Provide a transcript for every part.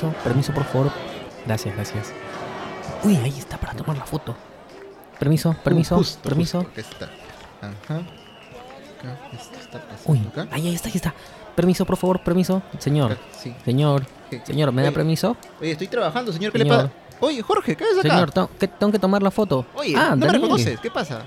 permiso, permiso, por favor. Gracias, gracias. Uy, ahí está para tomar la foto. Permiso, permiso, Uh, justo, permiso. justo, acá está. Ajá. Acá, esto está pasando Uy, acá. ahí, ahí está, ahí está. Permiso, por favor, permiso. Señor, Acá, Sí. señor, ¿Qué- qué? señor, ¿me da permiso? Oye, estoy trabajando, señor. ¿Qué le Señor. pasa? Oye, Jorge, ¿qué haces acá? Señor, tengo que, tengo que tomar la foto. Oye, ah, no me Daniel. reconoces. ¿Qué pasa?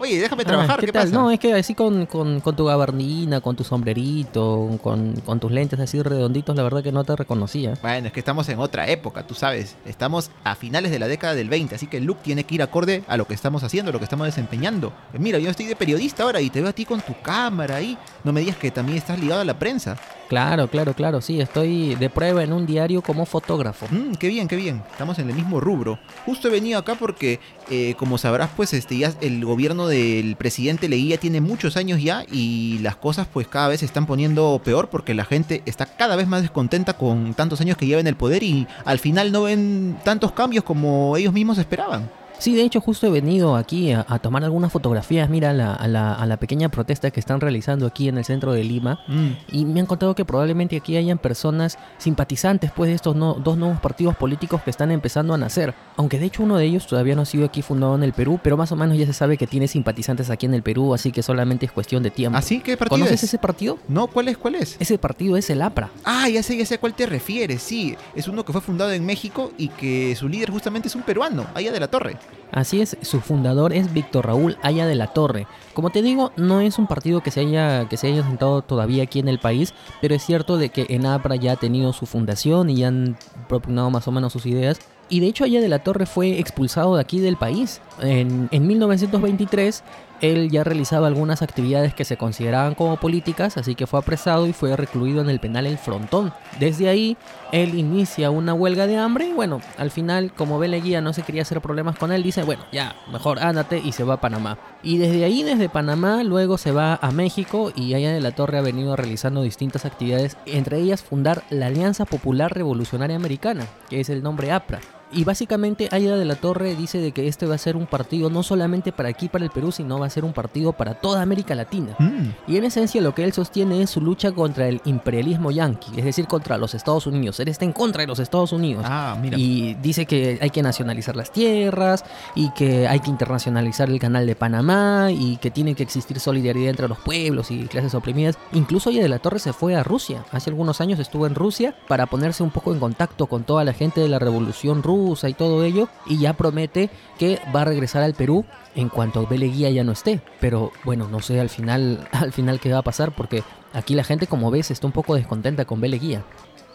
Oye, déjame Ah, trabajar. ¿Qué, tal? pasa? No, es que así con, con, con tu gabardina, con tu sombrerito, con, con tus lentes así redonditos, la verdad que no te reconocía. Bueno, es que estamos en otra época, tú sabes. Estamos a finales de la década del 20, así que el look tiene que ir acorde a lo que estamos haciendo, a lo que estamos desempeñando. Mira, yo estoy de periodista ahora y te veo a ti con tu cámara ahí. No me digas que también estás ligado a la prensa. Claro, claro, claro, sí, estoy de prueba en un diario como fotógrafo. Mm, qué bien, qué bien. Estamos en el mismo rubro. Justo he venido acá porque, eh, como sabrás, pues este ya el gobierno del presidente Leguía tiene muchos años ya y las cosas pues cada vez se están poniendo peor porque la gente está cada vez más descontenta con tantos años que lleva en el poder y al final no ven tantos cambios como ellos mismos esperaban. Sí, de hecho justo he venido aquí a, a tomar algunas fotografías, mira, a la, a, la, a la pequeña protesta que están realizando aquí en el centro de Lima. Mm, Y me han contado que probablemente aquí hayan personas simpatizantes pues de estos no- dos nuevos partidos políticos que están empezando a nacer. Aunque de hecho uno de ellos todavía no ha sido aquí fundado en el Perú, pero más o menos ya se sabe que tiene simpatizantes aquí en el Perú, así que solamente es cuestión de tiempo. ¿Así? ¿Qué partido ¿Conoces es? ese partido? No, ¿cuál es? ¿Cuál es? Ese partido es el APRA. Ah, ya sé, ya sé a cuál te refieres, sí. Es uno que fue fundado en México y que su líder justamente es un peruano, allá de la Torre. Así es, su fundador es Víctor Raúl Aya de la Torre. Como te digo, no es un partido que se haya que se haya sentado todavía aquí en el país, pero es cierto de que en APRA ya ha tenido su fundación y ya han propugnado más o menos sus ideas. Y de hecho Aya de la Torre fue expulsado de aquí del país. En, en 1923 él ya realizaba algunas actividades que se consideraban como políticas, así que fue apresado y fue recluido en el penal El Frontón. Desde ahí, él inicia una huelga de hambre y bueno, al final, como ve Leguía no se quería hacer problemas con él, dice, bueno, ya, mejor ándate y se va a Panamá. Y desde ahí, desde Panamá, luego se va a México y allá de la Torre ha venido realizando distintas actividades, entre ellas fundar la Alianza Popular Revolucionaria Americana, que es el nombre APRA. Y básicamente Aida de la Torre dice de que este va a ser un partido no solamente para aquí, para el Perú, sino va a ser un partido para toda América Latina. Mm, Y en esencia lo que él sostiene es su lucha contra el imperialismo yanqui, es decir, contra los Estados Unidos. Él está en contra de los Estados Unidos. Ah, mira. Y dice que hay que nacionalizar las tierras y que hay que internacionalizar el canal de Panamá y que tiene que existir solidaridad entre los pueblos y clases oprimidas. Incluso ella de la Torre se fue a Rusia. Hace algunos años estuvo en Rusia para ponerse un poco en contacto con toda la gente de la revolución rusa y todo ello. Y ya promete que va a regresar al Perú en cuanto Beleguía ya no esté. Pero bueno, no sé al final, al final qué va a pasar porque aquí la gente como ves está un poco descontenta con Beleguía.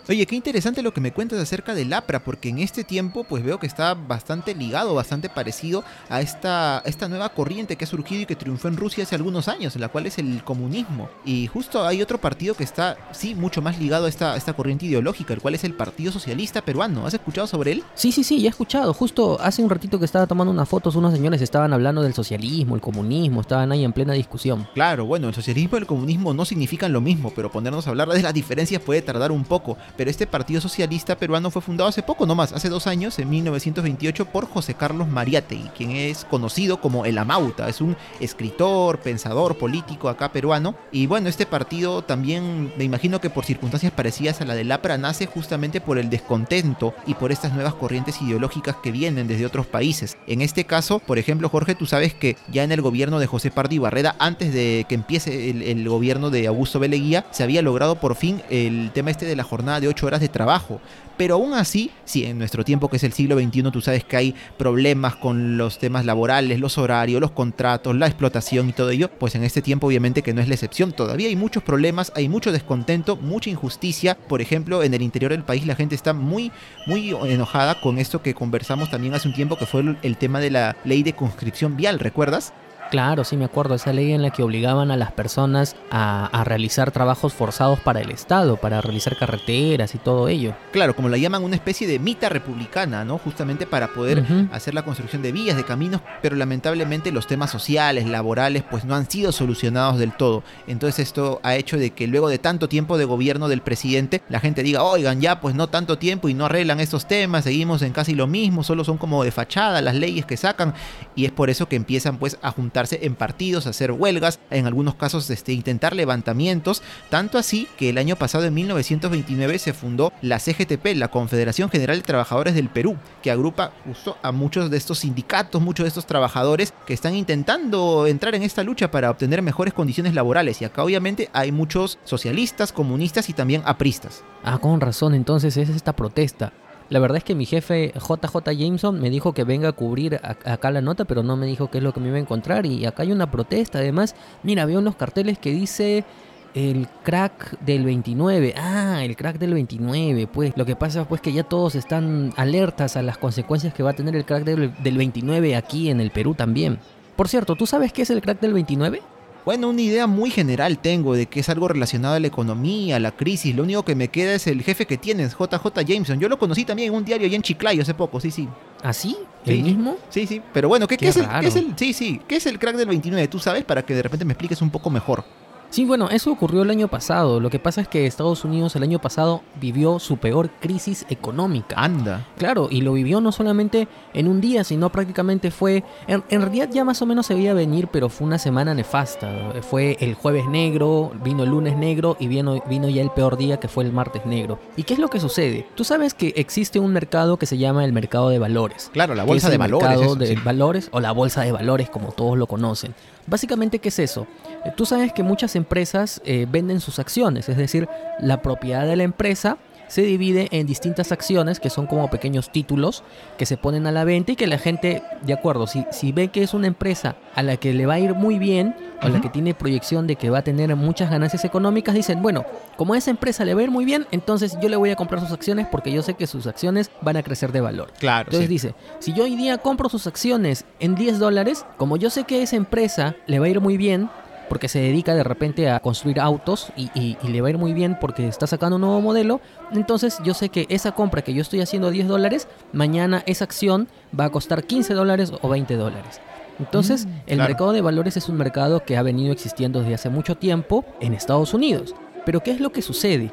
Oye, qué interesante lo que me cuentas acerca del APRA, porque en este tiempo pues veo que está bastante ligado, bastante parecido a esta, esta nueva corriente que ha surgido y que triunfó en Rusia hace algunos años, la cual es el comunismo. Y justo hay otro partido que está, sí, mucho más ligado a esta, a esta corriente ideológica, el cual es el Partido Socialista Peruano. ¿Has escuchado sobre él? Sí, sí, sí, ya he escuchado. Justo hace un ratito que estaba tomando unas fotos, unos señores estaban hablando del socialismo, el comunismo, estaban ahí en plena discusión. Claro, bueno, el socialismo y el comunismo no significan lo mismo, pero ponernos a hablar de las diferencias puede tardar un poco. Pero este Partido Socialista Peruano fue fundado hace poco nomás, hace dos años, en 1928, por José Carlos Mariátegui, quien es conocido como el Amauta. Es un escritor, pensador, político acá peruano. Y bueno, este partido también, me imagino que por circunstancias parecidas a la del APRA, nace justamente por el descontento y por estas nuevas corrientes ideológicas que vienen desde otros países. En este caso, por ejemplo, Jorge, tú sabes que ya en el gobierno de José Pardo Barreda, antes de que empiece el, el gobierno de Augusto Beleguía, se había logrado por fin el tema este de la jornada de 8 horas de trabajo. Pero aún así, sí, en nuestro tiempo que es el siglo XXI, tú sabes que hay problemas con los temas laborales, los horarios, los contratos, la explotación y todo ello, pues en este tiempo obviamente que no es la excepción. Todavía hay muchos problemas, hay mucho descontento, mucha injusticia. Por ejemplo, en el interior del país la gente está muy, muy enojada con esto que conversamos también hace un tiempo, que fue el tema de la ley de conscripción vial, ¿recuerdas? Claro, sí me acuerdo, esa ley en la que obligaban a las personas a, a, realizar trabajos forzados para el Estado, para realizar carreteras y todo ello. Claro, como la llaman una especie de mita republicana, ¿no? Justamente para poder uh -huh. hacer la construcción de vías, de caminos, pero lamentablemente los temas sociales, laborales, pues no han sido solucionados del todo. Entonces esto ha hecho de que luego de tanto tiempo de gobierno del presidente, la gente diga, oigan, ya pues no tanto tiempo y no arreglan estos temas, seguimos en casi lo mismo, solo son como de fachada las leyes que sacan, y es por eso que empiezan pues a juntar en partidos, hacer huelgas, en algunos casos este, intentar levantamientos, tanto así que el año pasado, en 1929, se fundó la CGTP, la Confederación General de Trabajadores del Perú, que agrupa justo a muchos de estos sindicatos, muchos de estos trabajadores que están intentando entrar en esta lucha para obtener mejores condiciones laborales. Y acá obviamente hay muchos socialistas, comunistas y también apristas. Ah, con razón, entonces es esta protesta. La verdad es que mi jefe JJ Jameson me dijo que venga a cubrir acá la nota, pero no me dijo qué es lo que me iba a encontrar. Y acá hay una protesta. Además, mira, veo unos carteles que dice el crack del 29. Ah, el crack del 29. Pues lo que pasa pues que ya todos están alertas a las consecuencias que va a tener el crack del, del 29 aquí en el Perú también. Por cierto, ¿tú sabes qué es el crack del 29? Bueno, una idea muy general tengo de que es algo relacionado a la economía, a la crisis. Lo único que me queda es el jefe que tienes, JJ Jameson. Yo lo conocí también en un diario allá en Chiclayo hace poco, sí, sí. ¿Ah, sí? ¿El mismo? Sí, sí. Pero bueno, ¿qué, es el, ¿qué, es el, Sí, sí. ¿Qué es el crack del 29? Tú sabes para que de repente me expliques un poco mejor. Sí, bueno, eso ocurrió el año pasado. Lo que pasa es que Estados Unidos el año pasado vivió su peor crisis económica. Anda. Claro, y lo vivió no solamente en un día, sino prácticamente fue... En, realidad ya más o menos se veía venir, pero fue una semana nefasta. Fue el jueves negro, vino el lunes negro y vino, vino ya el peor día que fue el martes negro. ¿Y qué es lo que sucede? Tú sabes que existe un mercado que se llama el mercado de valores. Claro, la bolsa de valores. Mercado de valores o la bolsa de valores como todos lo conocen. Básicamente, ¿qué es eso? Eh, tú sabes que muchas empresas eh, venden sus acciones, es decir, la propiedad de la empresa se divide en distintas acciones que son como pequeños títulos que se ponen a la venta y que la gente, de acuerdo, si, si ve que es una empresa a la que le va a ir muy bien o a la que tiene proyección de que va a tener muchas ganancias económicas, dicen, bueno, como a esa empresa le va a ir muy bien, entonces yo le voy a comprar sus acciones porque yo sé que sus acciones van a crecer de valor. Claro. Entonces dice, si yo hoy día compro sus acciones en 10 dólares, como yo sé que esa empresa le va a ir muy bien, porque se dedica de repente a construir autos y, le va a ir muy bien porque está sacando un nuevo modelo, entonces yo sé que esa compra que yo estoy haciendo a 10 dólares, mañana esa acción va a costar 15 dólares o 20 dólares. Entonces, mm, el mercado de valores es un mercado que ha venido existiendo desde hace mucho tiempo en Estados Unidos. Pero ¿qué es lo que sucede?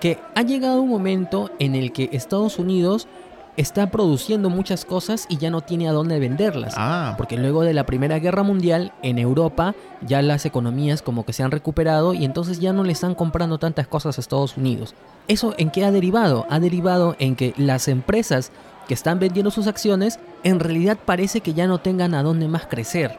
Que ha llegado un momento en el que Estados Unidos está produciendo muchas cosas y ya no tiene a dónde venderlas. Ah. Porque luego de la Primera Guerra Mundial, en Europa ya las economías como que se han recuperado y entonces ya no le están comprando tantas cosas a Estados Unidos. ¿Eso en qué ha derivado? Ha derivado en que las empresas que están vendiendo sus acciones en realidad parece que ya no tengan a dónde más crecer.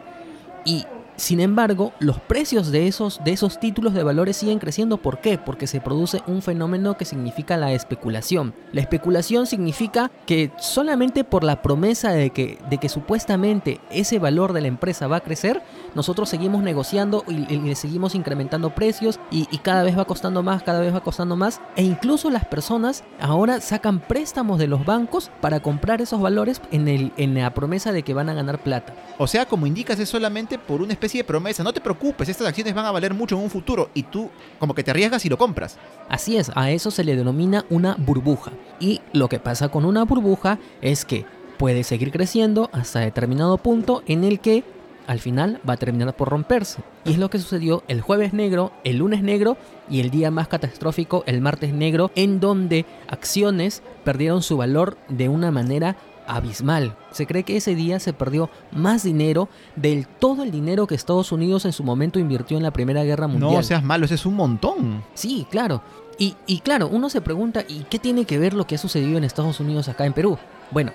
Y sin embargo, los precios de esos, de esos títulos de valores siguen creciendo. ¿Por qué? Porque se produce un fenómeno que significa la especulación. La especulación significa que solamente por la promesa de que, de que supuestamente ese valor de la empresa va a crecer, nosotros seguimos negociando y, le seguimos incrementando precios y, cada vez va costando más, cada vez va costando más. E incluso las personas ahora sacan préstamos de los bancos para comprar esos valores en, el, en la promesa de que van a ganar plata. O sea, como indicas, es solamente por una especie de promesa. No te preocupes, estas acciones van a valer mucho en un futuro y tú como que te arriesgas y lo compras. Así es, a eso se le denomina una burbuja. Y lo que pasa con una burbuja es que puede seguir creciendo hasta determinado punto en el que al final va a terminar por romperse. Y es lo que sucedió el jueves negro, el lunes negro y el día más catastrófico, el martes negro, en donde acciones perdieron su valor de una manera abismal. Se cree que ese día se perdió más dinero del todo el dinero que Estados Unidos en su momento invirtió en la Primera Guerra Mundial. No seas malo, ese es un montón. Sí, claro. Y, y claro, uno se pregunta, ¿y qué tiene que ver lo que ha sucedido en Estados Unidos acá en Perú? Bueno,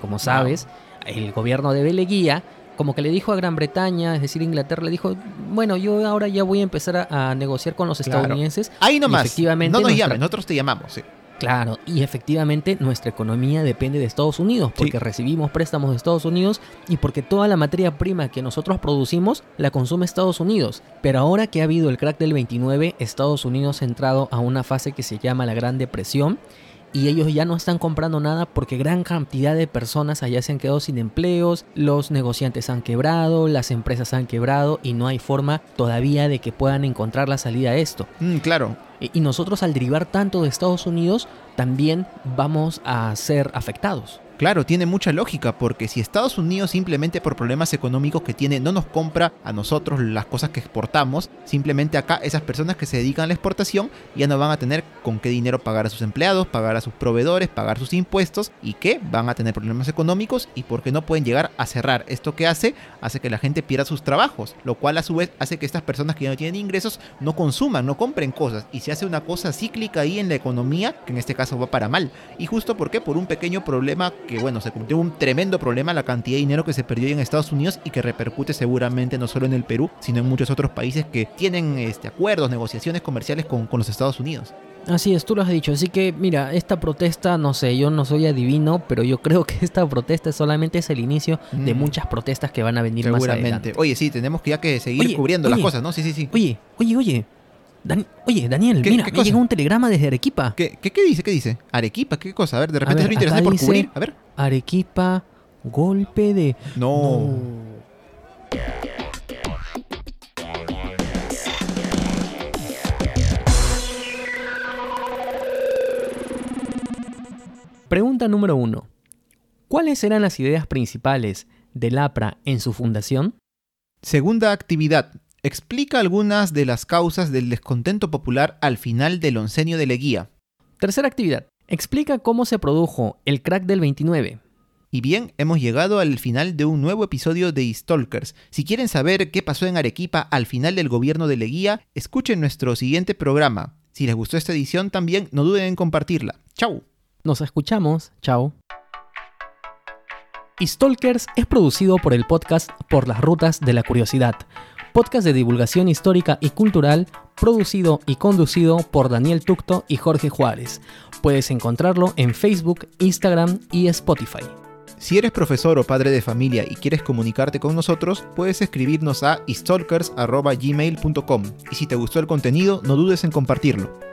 como sabes, el gobierno de Beleguía como que le dijo a Gran Bretaña, es decir, Inglaterra, le dijo, bueno, yo ahora ya voy a empezar a, negociar con los estadounidenses. Ahí nomás. Efectivamente, no nos llames, nosotros te llamamos. Sí. Claro, y efectivamente nuestra economía depende de Estados Unidos, porque recibimos préstamos de Estados Unidos y porque toda la materia prima que nosotros producimos la consume Estados Unidos. Pero ahora que ha habido el crack del 29, Estados Unidos ha entrado a una fase que se llama la Gran Depresión y ellos ya no están comprando nada porque gran cantidad de personas allá se han quedado sin empleos, los negociantes han quebrado, las empresas han quebrado y no hay forma todavía de que puedan encontrar la salida a esto. Mm, claro. y nosotros al derivar tanto de Estados Unidos también vamos a ser afectados. Claro, tiene mucha lógica, porque si Estados Unidos simplemente por problemas económicos que tiene no nos compra a nosotros las cosas que exportamos, simplemente acá esas personas que se dedican a la exportación ya no van a tener con qué dinero pagar a sus empleados, pagar a sus proveedores, pagar sus impuestos y que van a tener problemas económicos y porque no pueden llegar a cerrar. Esto que hace hace que la gente pierda sus trabajos, lo cual a su vez hace que estas personas que ya no tienen ingresos no consuman, no compren cosas y se hace una cosa cíclica ahí en la economía que en este caso va para mal. Y justo porque por un pequeño problema que bueno, se cumplió un tremendo problema la cantidad de dinero que se perdió en Estados Unidos y que repercute seguramente no solo en el Perú, sino en muchos otros países que tienen este, acuerdos, negociaciones comerciales con, con los Estados Unidos. Así es, tú lo has dicho. Así que, mira, esta protesta, no sé, yo no soy adivino, pero yo creo que esta protesta solamente es el inicio de Mm. muchas protestas que van a venir más Seguramente. adelante. Oye, sí, tenemos que ya que seguir Oye, cubriendo las cosas, ¿no? Sí, sí, sí. Oye, oye, oye. Dan- oye, Daniel, ¿Qué- mira, qué me llegó un telegrama desde Arequipa. ¿Qué, qué, qué dice? ¿Qué dice? Arequipa, ¿qué cosa? A ver, de repente es interesante por cubrir. A ver. Arequipa, golpe de... No. Pregunta número uno. ¿Cuáles eran las ideas principales del APRA en su fundación? Segunda actividad. Explica algunas de las causas del descontento popular al final del oncenio de Leguía. Tercera actividad. Explica cómo se produjo el crack del 29. Y bien, hemos llegado al final de un nuevo episodio de Stalkers. Si quieren saber qué pasó en Arequipa al final del gobierno de Leguía, escuchen nuestro siguiente programa. Si les gustó esta edición también, no duden en compartirla. ¡Chau! Nos escuchamos. Chao. Stalkers es producido por el podcast Por las Rutas de la Curiosidad, podcast de divulgación histórica y cultural, producido y conducido por Daniel Tucto y Jorge Juárez. Puedes encontrarlo en Facebook, Instagram y Spotify. Si eres profesor o padre de familia y quieres comunicarte con nosotros, puedes escribirnos a stalkers.gmail.com y si te gustó el contenido, no dudes en compartirlo.